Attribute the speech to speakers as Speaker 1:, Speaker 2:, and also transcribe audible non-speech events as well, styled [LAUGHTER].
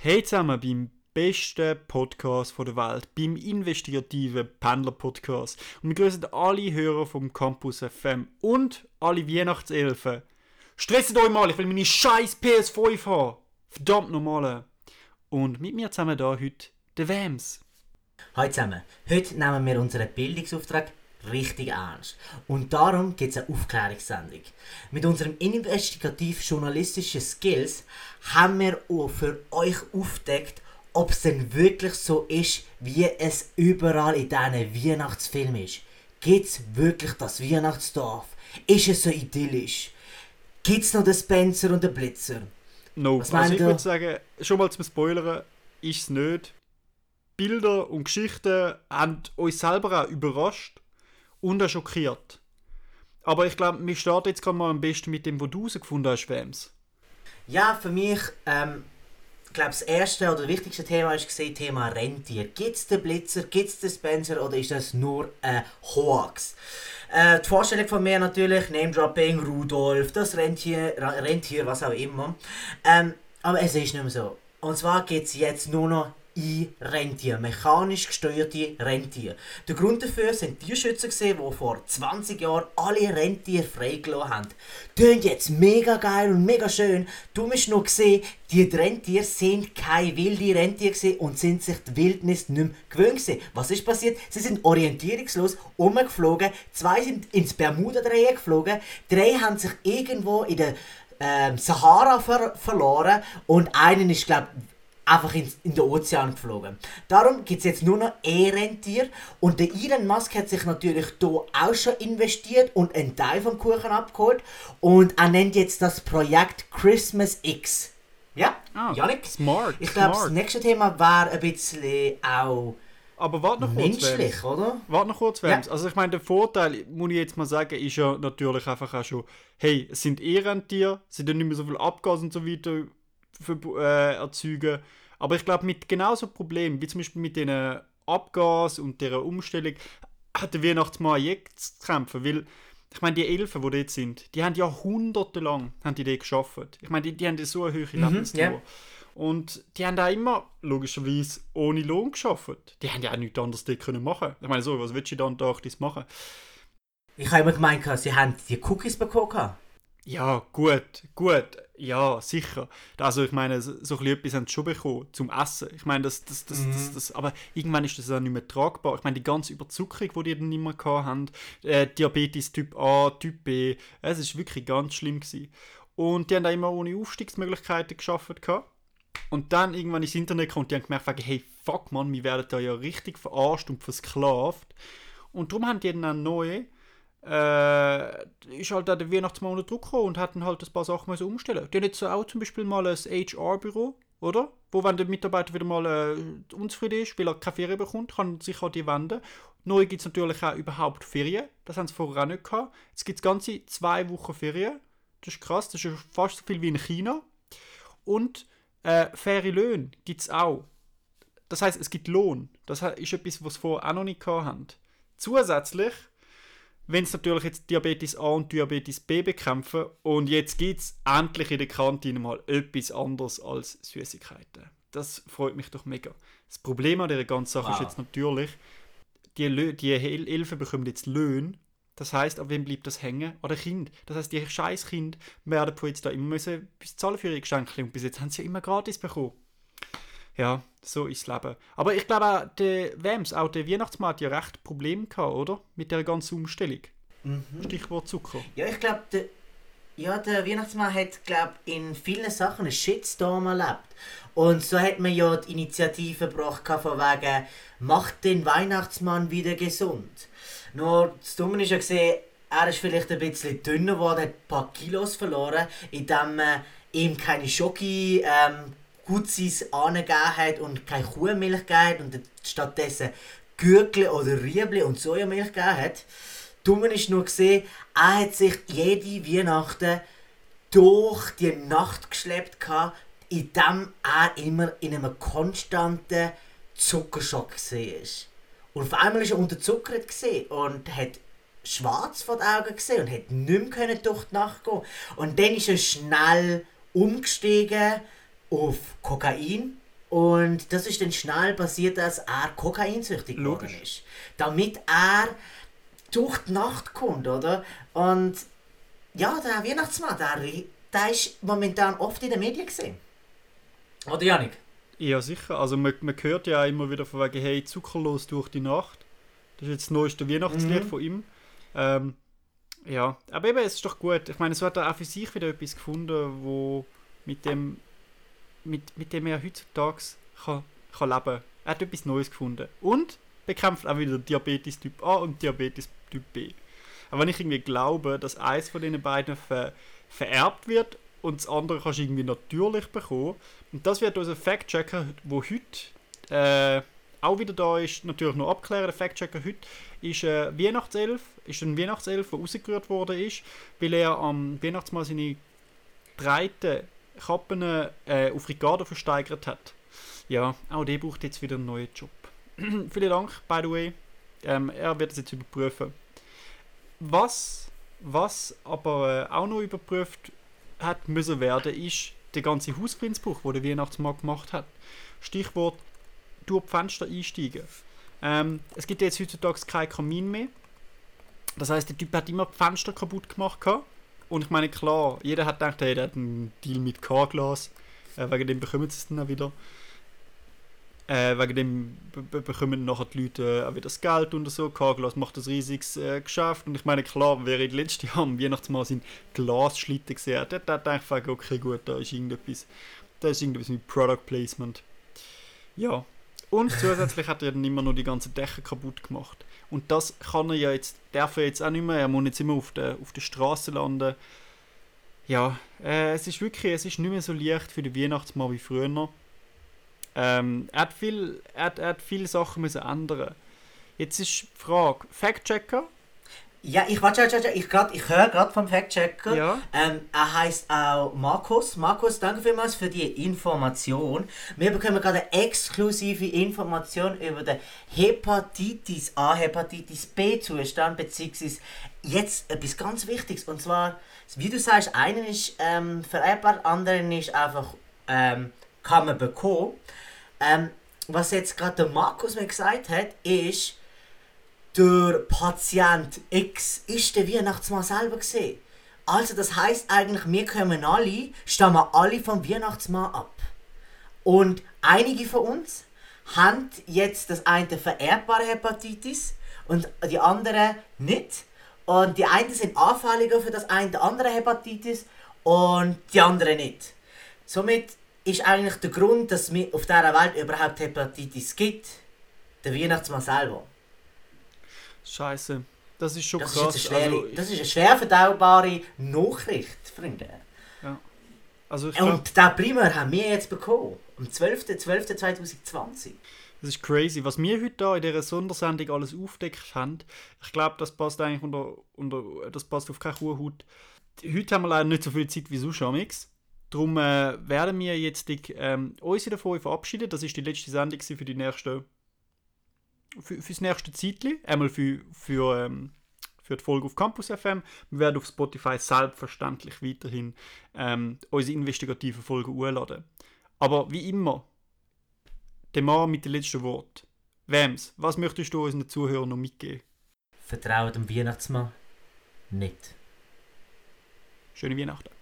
Speaker 1: Hey zusammen beim besten Podcast der Welt, beim investigativen Pendler-Podcast. Und wir grüßen alle Hörer vom Campus FM und alle Weihnachtselfen. Stresset euch mal, ich will meine scheiß PS5 haben. Verdammt normale. Und mit mir zusammen da heute der Wams.
Speaker 2: Hallo zusammen. Heute nehmen wir unseren Bildungsauftrag richtig ernst. Und darum gibt es eine Aufklärungssendung. Mit unseren investigativ-journalistischen Skills haben wir auch für euch aufgedeckt, ob es denn wirklich so ist, wie es überall in diesen Weihnachtsfilmen ist. Gibt es wirklich das Weihnachtsdorf? Ist es so idyllisch? Gibt es noch den Spencer und den Blitzer?
Speaker 1: No,
Speaker 2: Was
Speaker 1: also ich würde sagen, schon mal zum Spoilern, ist es nicht. Bilder und Geschichten haben uns selber auch überrascht und auch schockiert. Aber ich glaube, wir starten jetzt gerade mal am besten mit dem, was du herausgefunden hast, Wams.
Speaker 2: Ja, für mich, ähm, ich glaube, das erste oder wichtigste Thema ist gesehen, Thema Rentier. Gibt es den Blitzer, gibt es den Spencer oder ist das nur ein Hoax? Äh, die Vorstellung von mir natürlich, Name-Dropping, Rudolf, das Rentier, Rentier, was auch immer. Ähm, aber es ist nicht mehr so. Und zwar geht es jetzt nur noch in Rentier, mechanisch gesteuerte Rentier. Der Grund dafür sind Tierschützer die vor 20 Jahren alle Rentiere freigelassen haben. Tönt jetzt mega geil und mega schön. Du musst noch sehen, die Rentiere sind keine wilde Rentiere und sind sich die Wildnis nicht mehr gewöhnt. Was ist passiert? Sie sind orientierungslos umgeflogen. Zwei sind ins Bermuda-Dreieck geflogen. Drei haben sich irgendwo in der ähm, Sahara ver verloren und einen ist, glaube einfach ins, in den Ozean geflogen. Darum gibt es jetzt nur noch E-Rentier und der Elon Musk hat sich natürlich hier auch schon investiert und einen Teil vom Kuchen abgeholt und er nennt jetzt das Projekt Christmas X. Ja,
Speaker 1: Ah,
Speaker 2: Janik?
Speaker 1: smart,
Speaker 2: Ich glaube, das nächste Thema wäre ein bisschen auch
Speaker 1: Aber warte noch kurz,
Speaker 2: menschlich, oder?
Speaker 1: Warte noch kurz,
Speaker 2: Ja.
Speaker 1: Wams. Also ich meine, der Vorteil, muss ich jetzt mal sagen, ist ja natürlich einfach auch schon, hey, es sind Ehrentiere, sie sind nicht mehr so viel Abgas und so weiter für, äh, erzeugen. Aber ich glaube, mit genauso Problemen, wie zum Beispiel mit den Abgas und der Umstellung, hat der Weihnachtsmann jetzt zu kämpfen, weil ich meine, die Elfen, die dort sind, die haben jahrhundertelang haben die dort geschafft. Ich meine, die, die haben so eine hohe Lebensdauer.
Speaker 2: ja.
Speaker 1: Und die haben da immer, logischerweise, ohne Lohn geschafft. Die haben ja auch nichts anderes dort können machen. Ich meine, so, was willst du dann da machen?
Speaker 2: Ich habe immer gemeint, sie haben die Cookies bekommen.
Speaker 1: Ja, gut, gut, ja, sicher. Also ich meine, so so ein bisschen etwas haben sie schon bekommen zum Essen. Ich meine, das, das, das, das, das, aber irgendwann ist das dann nicht mehr tragbar. Ich meine, die ganze Überzuckerung, die die dann immer haben, äh, Diabetes Typ A, Typ B, es ist wirklich ganz schlimm gewesen. Und die haben da immer ohne Aufstiegsmöglichkeiten geschafft gehabt. Und dann irgendwann ins Internet kommt, die haben gemerkt, hey, fuck man, wir werden da ja richtig verarscht und versklavt. Und darum haben die dann auch neu äh, ist halt auch der Weihnachtsmann unter Druck gekommen und hatten halt ein paar Sachen müssen umstellen. Die haben jetzt auch zum Beispiel mal ein HR-Büro, oder? Wo, wenn der Mitarbeiter wieder mal äh, unzufrieden ist, weil er keine Ferien bekommt, kann sich an die wenden. Neu gibt es natürlich auch überhaupt Ferien. Das haben sie vorher auch nicht gehabt. Jetzt gibt es ganze zwei Wochen Ferien. Das ist krass, das ist fast so viel wie in China. Und äh, faire Löhne gibt es auch. Das heißt, es gibt Lohn. Das ist etwas, was sie vorher auch noch nicht gehabt haben. Zusätzlich wenn es natürlich jetzt Diabetes A und Diabetes B bekämpfen und jetzt gibt es endlich in der Kantine mal etwas anderes als Süßigkeiten. Das freut mich doch mega. Das Problem an dieser ganzen Sache ist
Speaker 2: Wow.
Speaker 1: jetzt natürlich, die, Lö die Hilfe bekommen jetzt Löhne. Das heißt, an wem bleibt das hängen? An den Kind. Das heißt, die scheiß Kinder werden von jetzt da immer müssen bis zahlen für ihre Geschenke und bis jetzt haben sie ja immer gratis bekommen. Ja, so ist das Leben. Aber ich glaube auch, der Wams, auch der Weihnachtsmann hat ja recht Probleme gehabt, oder? Mit der ganzen Umstellung. Stichwort Zucker.
Speaker 2: Ja, ich glaube, der, ja, der Weihnachtsmann hat, glaub, in vielen Sachen einen Shitstorm erlebt. Und so hat man ja die Initiative gebracht von wegen, macht den Weihnachtsmann wieder gesund. Nur das Dumme ist ja gesehen, er ist vielleicht ein bisschen dünner geworden, hat ein paar Kilos verloren, indem man ihm keine Schoki ähm, Gutsis angegeben hat und keine Kuhmilch gegeben hat und stattdessen Gürkle oder Riebli und Sojamilch gegeben hat. Dumme ist nur gesehen, er hat sich jede Weihnachten durch die Nacht geschleppt, gehabt, indem er immer in einem konstanten Zuckerschock war. Und auf einmal ist er unterzuckert und hat schwarz vor den Augen gesehen und hat nicht mehr durch die Nacht gehen. Und dann ist er schnell umgestiegen auf Kokain Und das ist dann schnell passiert, dass er kokainsüchtig geworden ist. Damit er durch die Nacht kommt, oder? Und ja, der Weihnachtsmann, der, der ist momentan oft in den Medien gesehen. Oder Janik?
Speaker 1: Ja, sicher. Also man, man hört ja immer wieder von wegen, hey, zuckerlos durch die Nacht. Das ist jetzt das neueste Weihnachtslied mhm. von ihm. Ähm, ja, aber eben, es ist doch gut. Ich meine, es hat er auch für sich wieder etwas gefunden, wo mit dem, mit, mit dem er heutzutage kann, kann leben kann. Er hat etwas Neues gefunden. Und bekämpft auch wieder Diabetes Typ A und Diabetes Typ B. Aber wenn ich irgendwie glaube, dass eins von diesen beiden ver vererbt wird und das andere kannst du irgendwie natürlich bekommen. Und das wird unser Fact-Checker, der heute äh, auch wieder da ist, natürlich noch abklären. Der Fact-Checker heute ist äh, Weihnachtself, ist ein Weihnachtself, der rausgerührt worden ist, weil er am Weihnachtsmann seine breiten Kappen äh, auf Ricardo versteigert hat. Ja, auch der braucht jetzt wieder einen neuen Job. [CLEARS THROAT] Vielen Dank, by the way. Ähm, er wird es jetzt überprüfen. Was, was aber äh, auch noch überprüft hat müssen werden, ist der ganze Hausfriedensbruch, den der Weihnachtsmarkt gemacht hat. Stichwort durch die Fenster einsteigen. Ähm, es gibt jetzt heutzutage keinen Kamin mehr. Das heißt, der Typ hat immer die Fenster kaputt gemacht. Und ich meine, klar, jeder hat gedacht, hey, der hat einen Deal mit K-Glas. Äh, wegen dem bekommen sie es dann auch wieder. Äh, wegen dem bekommen nachher die Leute auch wieder das Geld und so. Carglass macht ein riesiges äh, Geschäft. Und ich meine, klar, wer in letzten Jahr am Weihnachtsmann sein Glasschlitten gesehen hat, der hat gedacht, okay, gut, da ist irgendetwas, da ist irgendetwas mit Product Placement. Ja. Und zusätzlich hat er dann immer noch die ganzen Dächer kaputt gemacht. Und das kann er ja jetzt, darf er jetzt auch nicht mehr. Er muss jetzt immer auf der, auf der Straße landen. Ja, äh, es ist wirklich, es ist nicht mehr so leicht für den Weihnachtsmann wie früher. Ähm, er, hat viel, er, hat, er hat viele Sachen müssen ändern. Jetzt ist die Frage, Fact-Checker?
Speaker 2: Ja, ich warte, ich, ich, ich höre gerade vom Fact-Checker. Ja. Ähm, er heißt auch Markus. Markus, danke vielmals für die Information. Wir bekommen gerade exklusive Information über den Hepatitis A, Hepatitis B Zustand, beziehungsweise jetzt etwas ganz Wichtiges. Und zwar, wie du sagst, einen ist ähm, vererbbar, anderen ist einfach, ähm, kann man bekommen. Ähm, was jetzt gerade der Markus mir gesagt hat, ist, der Patient X ist der Weihnachtsmann selber gesehen. Also das heißt eigentlich, wir kommen alle, stammen alle vom Weihnachtsmann ab. Und einige von uns haben jetzt das eine vererbbare Hepatitis und die andere nicht. Und die einen sind anfälliger für das eine andere Hepatitis und die andere nicht. Somit ist eigentlich der Grund, dass es auf dieser Welt überhaupt Hepatitis gibt, der Weihnachtsmann selber.
Speaker 1: Scheiße. Das ist schon
Speaker 2: das
Speaker 1: krass.
Speaker 2: Ist schwere, also, das ist eine schwer verdaubare Nachricht, Freunde.
Speaker 1: Ja. Also
Speaker 2: ich Und glaub, den Primer haben wir jetzt bekommen. Am 12.12.2020.
Speaker 1: Das ist crazy. Was wir heute da in dieser Sondersendung alles aufdeckt haben, ich glaube, das passt eigentlich unter, unter das passt auf keine Kuhhaut. Heute haben wir leider nicht so viel Zeit wie sonst amix. Darum äh, werden wir jetzt die, ähm, uns davon verabschieden. Das ist die letzte Sendung für die nächste für, fürs nächste Zeitli. Einmal für, für, ähm, für die Folge auf Campus FM. Wir werden auf Spotify selbstverständlich weiterhin ähm, unsere investigativen Folgen hochladen. Aber wie immer, der Mann mit dem letzten Wort. Wems, was möchtest du unseren Zuhörern noch mitgeben?
Speaker 2: Vertraut dem Weihnachtsmann nicht.
Speaker 1: Schöne Weihnachten.